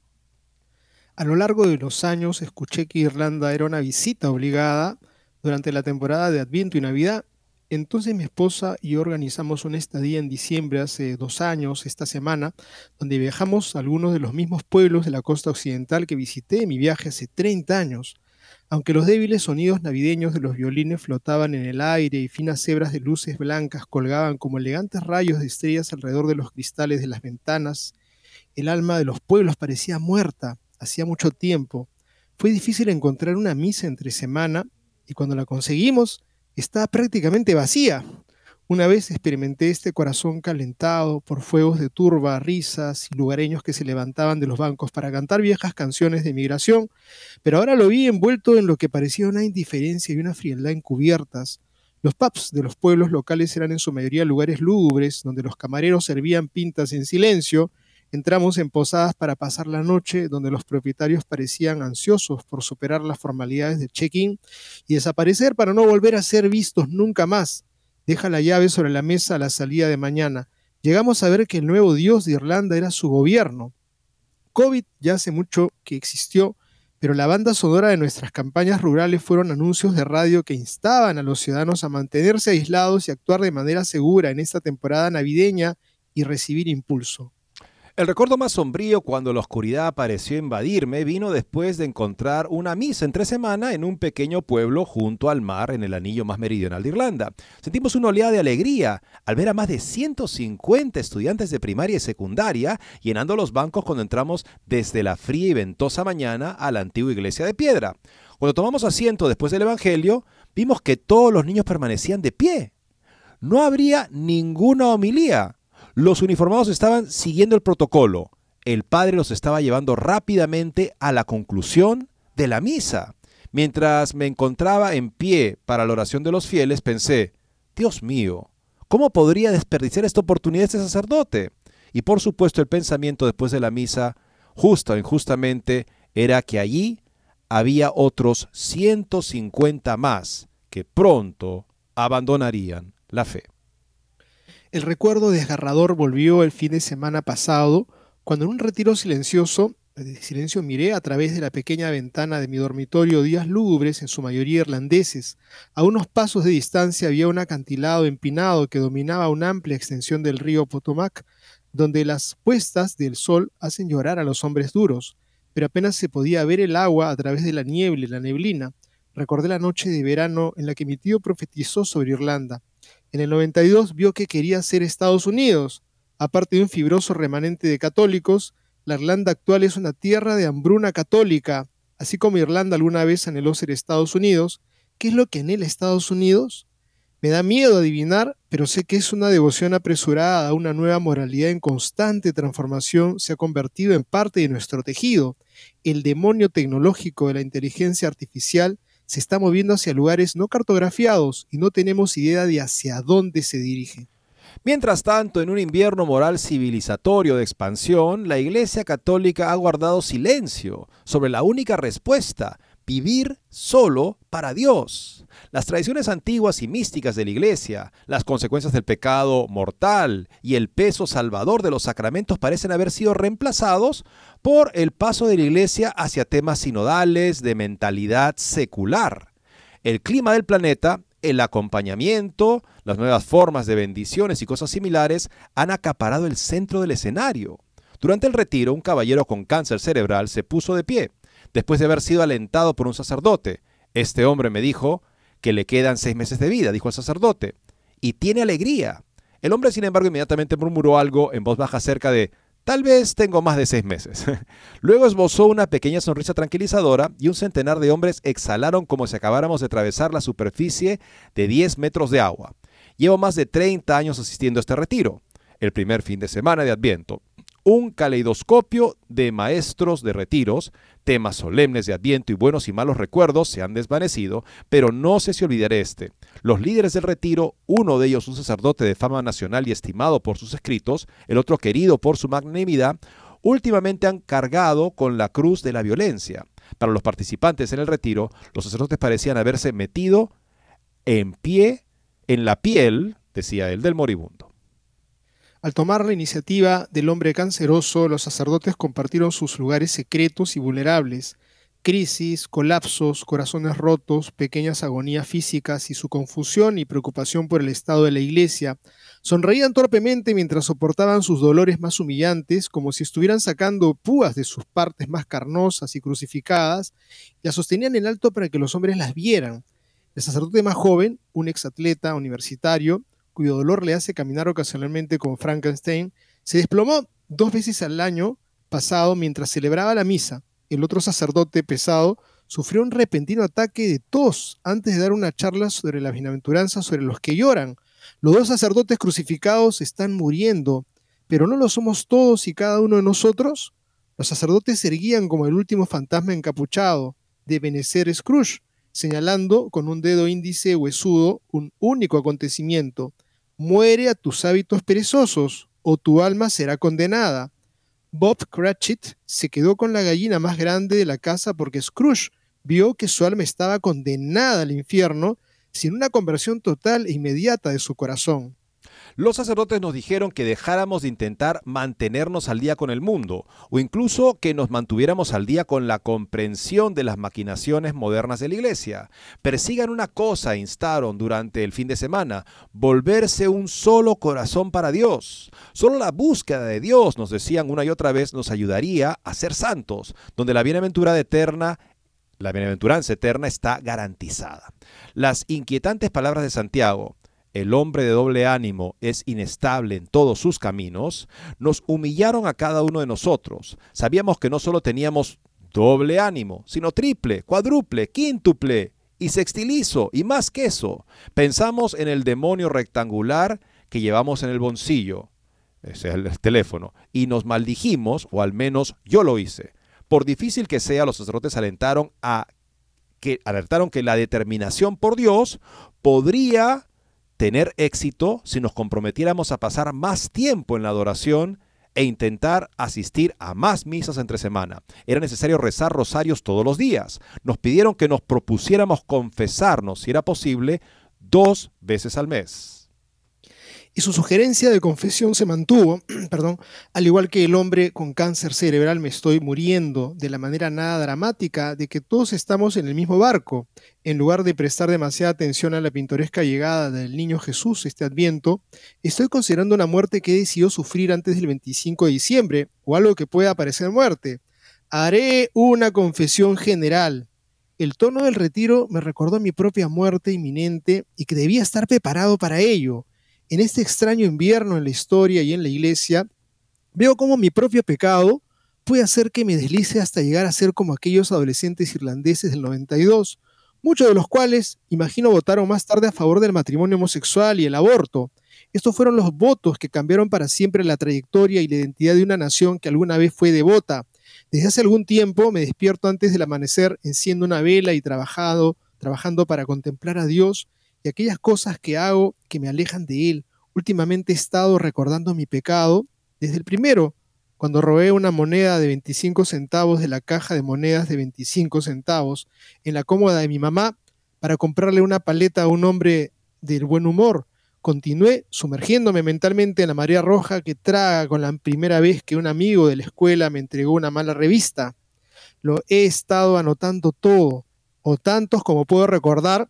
A lo largo de los años escuché que Irlanda era una visita obligada durante la temporada de Adviento y Navidad. Entonces mi esposa y yo organizamos una estadía en diciembre hace dos años, esta semana, donde viajamos a algunos de los mismos pueblos de la costa occidental que visité en mi viaje hace 30 años. Aunque los débiles sonidos navideños de los violines flotaban en el aire y finas hebras de luces blancas colgaban como elegantes rayos de estrellas alrededor de los cristales de las ventanas, el alma de los pueblos parecía muerta hacía mucho tiempo. Fue difícil encontrar una misa entre semana y cuando la conseguimos estaba prácticamente vacía. Una vez experimenté este corazón calentado por fuegos de turba, risas y lugareños que se levantaban de los bancos para cantar viejas canciones de migración, pero ahora lo vi envuelto en lo que parecía una indiferencia y una frialdad encubiertas. Los pubs de los pueblos locales eran en su mayoría lugares lúgubres, donde los camareros servían pintas en silencio. Entramos en posadas para pasar la noche, donde los propietarios parecían ansiosos por superar las formalidades de check-in y desaparecer para no volver a ser vistos nunca más. Deja la llave sobre la mesa a la salida de mañana. Llegamos a ver que el nuevo dios de Irlanda era su gobierno. COVID ya hace mucho que existió, pero la banda sonora de nuestras campañas rurales fueron anuncios de radio que instaban a los ciudadanos a mantenerse aislados y actuar de manera segura en esta temporada navideña y recibir impulso. El recuerdo más sombrío cuando la oscuridad pareció invadirme vino después de encontrar una misa entre semana en un pequeño pueblo junto al mar en el anillo más meridional de Irlanda. Sentimos una oleada de alegría al ver a más de 150 estudiantes de primaria y secundaria llenando los bancos cuando entramos desde la fría y ventosa mañana a la antigua iglesia de piedra. Cuando tomamos asiento después del Evangelio, vimos que todos los niños permanecían de pie. No habría ninguna homilía los uniformados estaban siguiendo el protocolo. El padre los estaba llevando rápidamente a la conclusión de la misa. Mientras me encontraba en pie para la oración de los fieles, pensé, Dios mío, ¿cómo podría desperdiciar esta oportunidad este sacerdote? Y por supuesto el pensamiento después de la misa, justa o injustamente, era que allí había otros 150 más que pronto abandonarían la fe. El recuerdo desgarrador volvió el fin de semana pasado, cuando en un retiro silencioso, de silencio miré a través de la pequeña ventana de mi dormitorio días lúgubres, en su mayoría irlandeses. A unos pasos de distancia había un acantilado empinado que dominaba una amplia extensión del río Potomac, donde las puestas del sol hacen llorar a los hombres duros, pero apenas se podía ver el agua a través de la niebla y la neblina. Recordé la noche de verano en la que mi tío profetizó sobre Irlanda. En el 92 vio que quería ser Estados Unidos. Aparte de un fibroso remanente de católicos, la Irlanda actual es una tierra de hambruna católica, así como Irlanda alguna vez anheló ser Estados Unidos. ¿Qué es lo que anhela Estados Unidos? Me da miedo adivinar, pero sé que es una devoción apresurada a una nueva moralidad en constante transformación se ha convertido en parte de nuestro tejido. El demonio tecnológico de la inteligencia artificial se está moviendo hacia lugares no cartografiados y no tenemos idea de hacia dónde se dirige. Mientras tanto, en un invierno moral civilizatorio de expansión, la Iglesia Católica ha guardado silencio sobre la única respuesta, vivir solo para Dios. Las tradiciones antiguas y místicas de la Iglesia, las consecuencias del pecado mortal y el peso salvador de los sacramentos parecen haber sido reemplazados por el paso de la Iglesia hacia temas sinodales de mentalidad secular. El clima del planeta, el acompañamiento, las nuevas formas de bendiciones y cosas similares han acaparado el centro del escenario. Durante el retiro, un caballero con cáncer cerebral se puso de pie después de haber sido alentado por un sacerdote. Este hombre me dijo que le quedan seis meses de vida, dijo el sacerdote, y tiene alegría. El hombre, sin embargo, inmediatamente murmuró algo en voz baja cerca de Tal vez tengo más de seis meses. Luego esbozó una pequeña sonrisa tranquilizadora y un centenar de hombres exhalaron como si acabáramos de atravesar la superficie de 10 metros de agua. Llevo más de 30 años asistiendo a este retiro, el primer fin de semana de Adviento un caleidoscopio de maestros de retiros, temas solemnes de Adviento y buenos y malos recuerdos se han desvanecido, pero no se se olvidará este. Los líderes del retiro, uno de ellos un sacerdote de fama nacional y estimado por sus escritos, el otro querido por su magnanimidad, últimamente han cargado con la cruz de la violencia. Para los participantes en el retiro, los sacerdotes parecían haberse metido en pie en la piel, decía él, del moribundo. Al tomar la iniciativa del hombre canceroso, los sacerdotes compartieron sus lugares secretos y vulnerables, crisis, colapsos, corazones rotos, pequeñas agonías físicas y su confusión y preocupación por el estado de la iglesia. Sonreían torpemente mientras soportaban sus dolores más humillantes, como si estuvieran sacando púas de sus partes más carnosas y crucificadas, y las sostenían en alto para que los hombres las vieran. El sacerdote más joven, un exatleta universitario, cuyo dolor le hace caminar ocasionalmente con Frankenstein, se desplomó dos veces al año pasado mientras celebraba la misa. El otro sacerdote pesado sufrió un repentino ataque de tos antes de dar una charla sobre las bienaventuranzas sobre los que lloran. Los dos sacerdotes crucificados están muriendo, pero ¿no lo somos todos y cada uno de nosotros? Los sacerdotes se erguían como el último fantasma encapuchado de Benecer Scrooge, señalando con un dedo índice huesudo un único acontecimiento, muere a tus hábitos perezosos, o tu alma será condenada. Bob Cratchit se quedó con la gallina más grande de la casa porque Scrooge vio que su alma estaba condenada al infierno sin una conversión total e inmediata de su corazón. Los sacerdotes nos dijeron que dejáramos de intentar mantenernos al día con el mundo, o incluso que nos mantuviéramos al día con la comprensión de las maquinaciones modernas de la iglesia. Persigan una cosa, instaron durante el fin de semana, volverse un solo corazón para Dios. Solo la búsqueda de Dios, nos decían una y otra vez, nos ayudaría a ser santos, donde la eterna la bienaventuranza eterna está garantizada. Las inquietantes palabras de Santiago, el hombre de doble ánimo es inestable en todos sus caminos, nos humillaron a cada uno de nosotros. Sabíamos que no solo teníamos doble ánimo, sino triple, cuádruple, quíntuple y sextilizo, y más que eso. Pensamos en el demonio rectangular que llevamos en el bolsillo, es el teléfono, y nos maldijimos, o al menos yo lo hice. Por difícil que sea, los sacerdotes alentaron a que alertaron que la determinación por Dios podría tener éxito si nos comprometiéramos a pasar más tiempo en la adoración e intentar asistir a más misas entre semana. Era necesario rezar rosarios todos los días. Nos pidieron que nos propusiéramos confesarnos, si era posible, dos veces al mes y su sugerencia de confesión se mantuvo, perdón, al igual que el hombre con cáncer cerebral me estoy muriendo de la manera nada dramática de que todos estamos en el mismo barco. En lugar de prestar demasiada atención a la pintoresca llegada del niño Jesús este adviento, estoy considerando una muerte que he decidido sufrir antes del 25 de diciembre, o algo que pueda parecer muerte. Haré una confesión general. El tono del retiro me recordó mi propia muerte inminente y que debía estar preparado para ello en este extraño invierno en la historia y en la iglesia, veo cómo mi propio pecado puede hacer que me deslice hasta llegar a ser como aquellos adolescentes irlandeses del 92, muchos de los cuales, imagino, votaron más tarde a favor del matrimonio homosexual y el aborto. Estos fueron los votos que cambiaron para siempre la trayectoria y la identidad de una nación que alguna vez fue devota. Desde hace algún tiempo me despierto antes del amanecer, enciendo una vela y trabajado, trabajando para contemplar a Dios y aquellas cosas que hago que me alejan de Él. Últimamente he estado recordando mi pecado desde el primero, cuando robé una moneda de 25 centavos de la caja de monedas de 25 centavos en la cómoda de mi mamá para comprarle una paleta a un hombre del buen humor. Continué sumergiéndome mentalmente en la marea roja que traga con la primera vez que un amigo de la escuela me entregó una mala revista. Lo he estado anotando todo, o tantos como puedo recordar,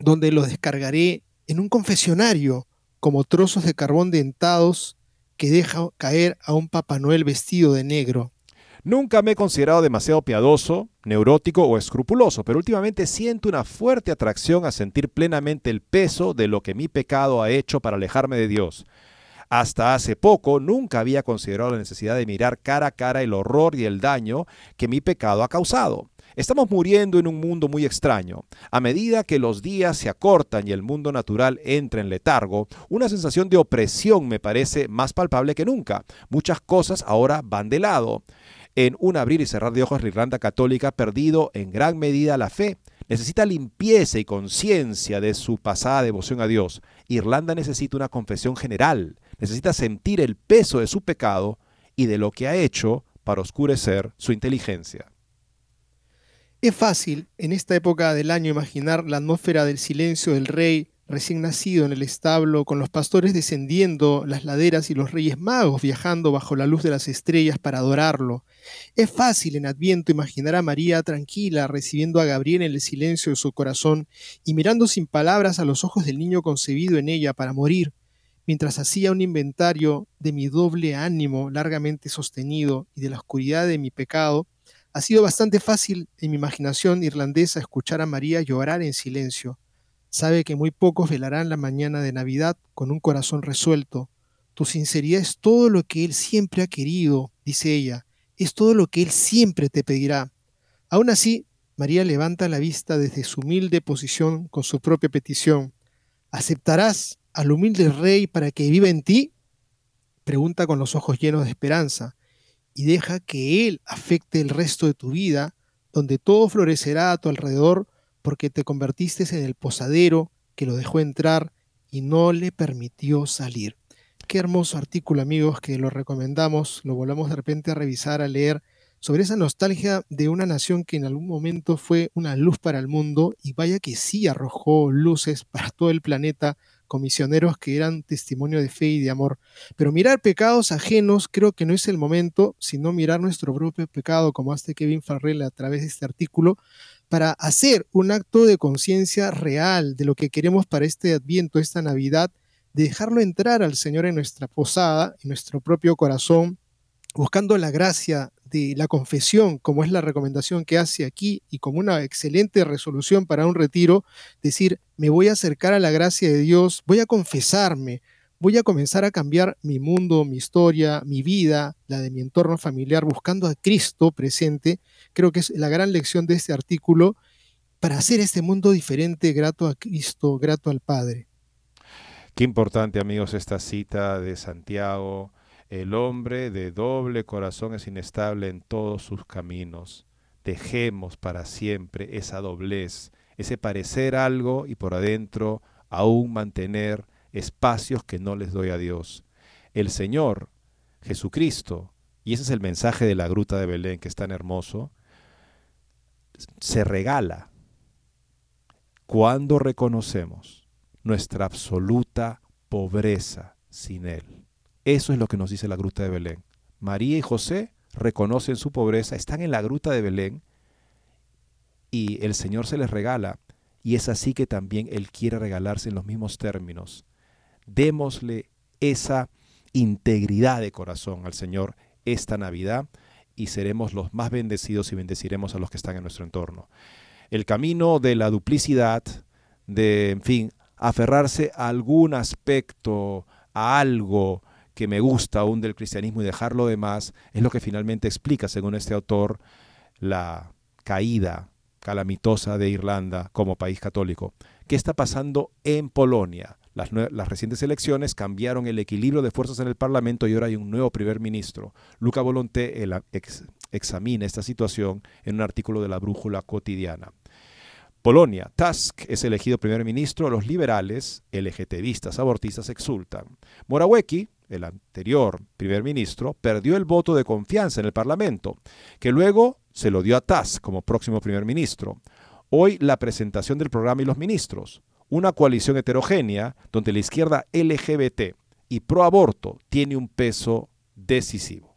donde lo descargaré en un confesionario como trozos de carbón dentados que deja caer a un Papá Noel vestido de negro. Nunca me he considerado demasiado piadoso, neurótico o escrupuloso, pero últimamente siento una fuerte atracción a sentir plenamente el peso de lo que mi pecado ha hecho para alejarme de Dios. Hasta hace poco nunca había considerado la necesidad de mirar cara a cara el horror y el daño que mi pecado ha causado. Estamos muriendo en un mundo muy extraño. A medida que los días se acortan y el mundo natural entra en letargo, una sensación de opresión me parece más palpable que nunca. Muchas cosas ahora van de lado. En un abrir y cerrar de ojos, la Irlanda católica ha perdido en gran medida la fe. Necesita limpieza y conciencia de su pasada devoción a Dios. Irlanda necesita una confesión general. Necesita sentir el peso de su pecado y de lo que ha hecho para oscurecer su inteligencia. Es fácil en esta época del año imaginar la atmósfera del silencio del rey recién nacido en el establo, con los pastores descendiendo las laderas y los reyes magos viajando bajo la luz de las estrellas para adorarlo. Es fácil en Adviento imaginar a María tranquila recibiendo a Gabriel en el silencio de su corazón y mirando sin palabras a los ojos del niño concebido en ella para morir, mientras hacía un inventario de mi doble ánimo largamente sostenido y de la oscuridad de mi pecado, ha sido bastante fácil en mi imaginación irlandesa escuchar a María llorar en silencio. Sabe que muy pocos velarán la mañana de Navidad con un corazón resuelto. Tu sinceridad es todo lo que Él siempre ha querido, dice ella, es todo lo que Él siempre te pedirá. Aún así, María levanta la vista desde su humilde posición con su propia petición. ¿Aceptarás al humilde rey para que viva en ti? Pregunta con los ojos llenos de esperanza y deja que Él afecte el resto de tu vida, donde todo florecerá a tu alrededor porque te convertiste en el posadero que lo dejó entrar y no le permitió salir. Qué hermoso artículo amigos que lo recomendamos, lo volvamos de repente a revisar, a leer sobre esa nostalgia de una nación que en algún momento fue una luz para el mundo y vaya que sí arrojó luces para todo el planeta comisioneros que eran testimonio de fe y de amor. Pero mirar pecados ajenos creo que no es el momento, sino mirar nuestro propio pecado, como hace Kevin Farrell a través de este artículo, para hacer un acto de conciencia real de lo que queremos para este adviento, esta Navidad, de dejarlo entrar al Señor en nuestra posada, en nuestro propio corazón, buscando la gracia de la confesión, como es la recomendación que hace aquí y como una excelente resolución para un retiro, decir, me voy a acercar a la gracia de Dios, voy a confesarme, voy a comenzar a cambiar mi mundo, mi historia, mi vida, la de mi entorno familiar, buscando a Cristo presente. Creo que es la gran lección de este artículo para hacer este mundo diferente, grato a Cristo, grato al Padre. Qué importante, amigos, esta cita de Santiago el hombre de doble corazón es inestable en todos sus caminos. Dejemos para siempre esa doblez, ese parecer algo y por adentro aún mantener espacios que no les doy a Dios. El Señor, Jesucristo, y ese es el mensaje de la gruta de Belén que es tan hermoso, se regala cuando reconocemos nuestra absoluta pobreza sin Él. Eso es lo que nos dice la gruta de Belén. María y José reconocen su pobreza, están en la gruta de Belén y el Señor se les regala. Y es así que también Él quiere regalarse en los mismos términos. Démosle esa integridad de corazón al Señor esta Navidad y seremos los más bendecidos y bendeciremos a los que están en nuestro entorno. El camino de la duplicidad, de, en fin, aferrarse a algún aspecto, a algo, que me gusta aún del cristianismo y dejar lo demás, es lo que finalmente explica, según este autor, la caída calamitosa de Irlanda como país católico. ¿Qué está pasando en Polonia? Las, recientes elecciones cambiaron el equilibrio de fuerzas en el Parlamento y ahora hay un nuevo primer ministro. Luca Volonté examina esta situación en un artículo de la Brújula Cotidiana. Polonia, Tusk es elegido primer ministro, los liberales, LGTBistas, abortistas exultan. Morawiecki, el anterior primer ministro, perdió el voto de confianza en el Parlamento, que luego se lo dio a Tusk como próximo primer ministro. Hoy la presentación del programa y los ministros, una coalición heterogénea donde la izquierda LGBT y pro aborto tiene un peso decisivo.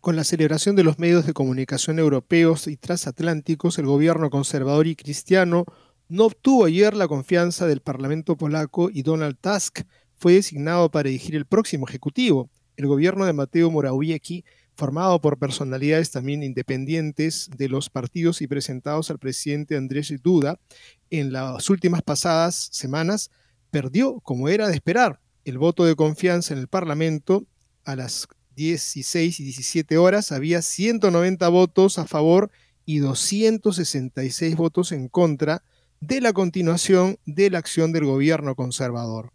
Con la celebración de los medios de comunicación europeos y transatlánticos, el gobierno conservador y cristiano no obtuvo ayer la confianza del Parlamento polaco y Donald Tusk fue designado para dirigir el próximo ejecutivo. El gobierno de Mateo Morawiecki, formado por personalidades también independientes de los partidos y presentados al presidente Andrzej Duda, en las últimas pasadas semanas perdió, como era de esperar, el voto de confianza en el Parlamento a las 16 y 17 horas había 190 votos a favor y 266 votos en contra de la continuación de la acción del gobierno conservador.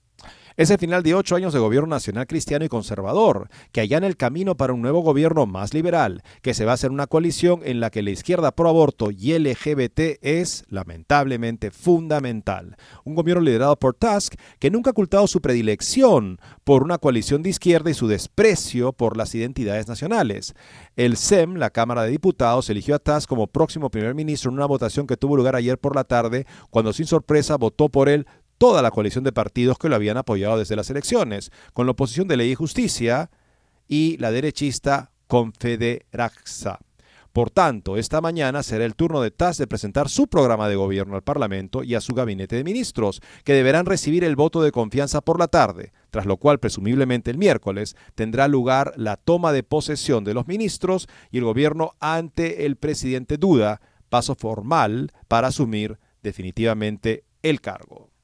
Es el final de ocho años de gobierno nacional cristiano y conservador, que allana el camino para un nuevo gobierno más liberal, que se basa en una coalición en la que la izquierda pro aborto y LGBT es, lamentablemente, fundamental. Un gobierno liderado por Tusk, que nunca ha ocultado su predilección por una coalición de izquierda y su desprecio por las identidades nacionales. El SEM, la Cámara de Diputados, eligió a Tusk como próximo primer ministro en una votación que tuvo lugar ayer por la tarde, cuando sin sorpresa votó por él toda la coalición de partidos que lo habían apoyado desde las elecciones, con la oposición de Ley y Justicia y la derechista Confederaxa. Por tanto, esta mañana será el turno de TAS de presentar su programa de gobierno al Parlamento y a su gabinete de ministros, que deberán recibir el voto de confianza por la tarde, tras lo cual presumiblemente el miércoles tendrá lugar la toma de posesión de los ministros y el gobierno ante el presidente Duda, paso formal para asumir definitivamente el cargo.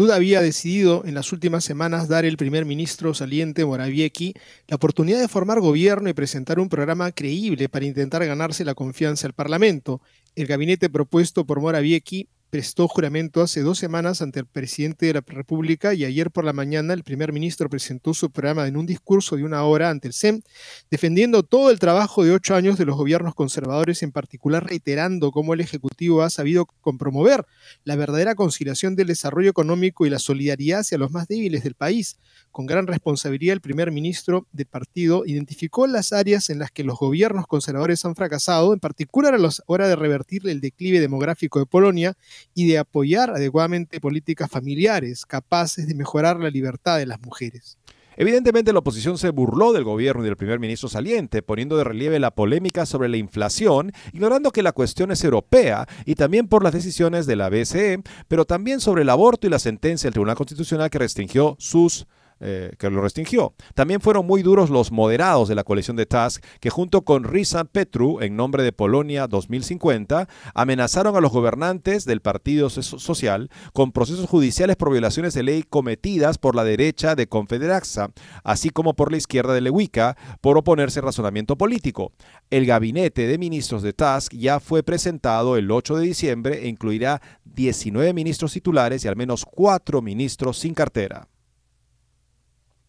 Duda había decidido en las últimas semanas dar al primer ministro saliente Morawiecki la oportunidad de formar gobierno y presentar un programa creíble para intentar ganarse la confianza del Parlamento. El gabinete propuesto por Morawiecki prestó juramento hace dos semanas ante el presidente de la República y ayer por la mañana el primer ministro presentó su programa en un discurso de una hora ante el SEM, defendiendo todo el trabajo de ocho años de los gobiernos conservadores, en particular reiterando cómo el Ejecutivo ha sabido compromover la verdadera conciliación del desarrollo económico y la solidaridad hacia los más débiles del país. Con gran responsabilidad, el primer ministro del partido identificó las áreas en las que los gobiernos conservadores han fracasado, en particular a la hora de revertir el declive demográfico de Polonia y de apoyar adecuadamente políticas familiares capaces de mejorar la libertad de las mujeres. Evidentemente la oposición se burló del gobierno y del primer ministro saliente, poniendo de relieve la polémica sobre la inflación, ignorando que la cuestión es europea y también por las decisiones de la BCE, pero también sobre el aborto y la sentencia del Tribunal Constitucional que restringió sus eh, que lo restringió. También fueron muy duros los moderados de la coalición de Tusk, que junto con Risa Petru, en nombre de Polonia 2050, amenazaron a los gobernantes del Partido Social con procesos judiciales por violaciones de ley cometidas por la derecha de Confederaxa, así como por la izquierda de Lewica, por oponerse al razonamiento político. El gabinete de ministros de Tusk ya fue presentado el 8 de diciembre e incluirá 19 ministros titulares y al menos 4 ministros sin cartera.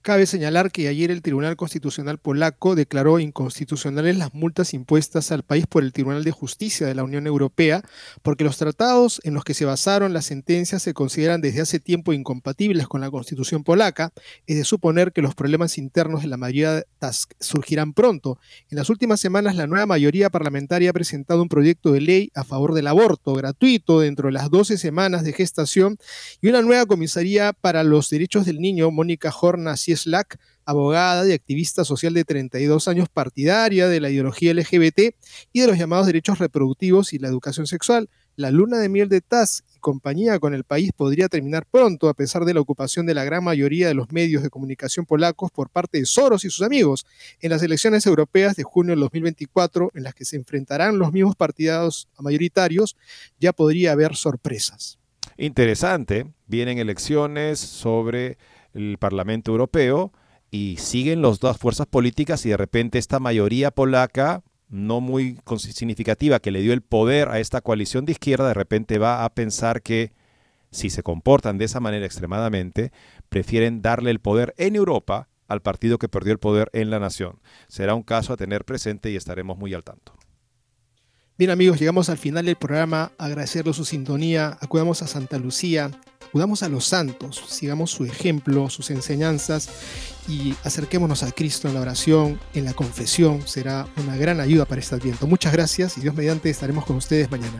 Cabe señalar que ayer el Tribunal Constitucional polaco declaró inconstitucionales las multas impuestas al país por el Tribunal de Justicia de la Unión Europea, porque los tratados en los que se basaron las sentencias se consideran desde hace tiempo incompatibles con la Constitución polaca, es de suponer que los problemas internos de la mayoría surgirán pronto. En las últimas semanas, la nueva mayoría parlamentaria ha presentado un proyecto de ley a favor del aborto gratuito dentro de las 12 semanas de gestación y una nueva comisaría para los derechos del niño, Mónica Slack, abogada y activista social de 32 años, partidaria de la ideología LGBT y de los llamados derechos reproductivos y la educación sexual. La luna de miel de Taz y compañía con el país podría terminar pronto, a pesar de la ocupación de la gran mayoría de los medios de comunicación polacos por parte de Soros y sus amigos en las elecciones europeas de junio del 2024, en las que se enfrentarán los mismos partidos mayoritarios, ya podría haber sorpresas. Interesante, vienen elecciones sobre el Parlamento Europeo y siguen las dos fuerzas políticas y de repente esta mayoría polaca no muy significativa que le dio el poder a esta coalición de izquierda, de repente va a pensar que si se comportan de esa manera extremadamente, prefieren darle el poder en Europa al partido que perdió el poder en la nación. Será un caso a tener presente y estaremos muy al tanto. Bien amigos, llegamos al final del programa. Agradecerles su sintonía. Acudamos a Santa Lucía, acudamos a los santos, sigamos su ejemplo, sus enseñanzas y acerquémonos a Cristo en la oración, en la confesión. Será una gran ayuda para este adviento. Muchas gracias y Dios mediante estaremos con ustedes mañana.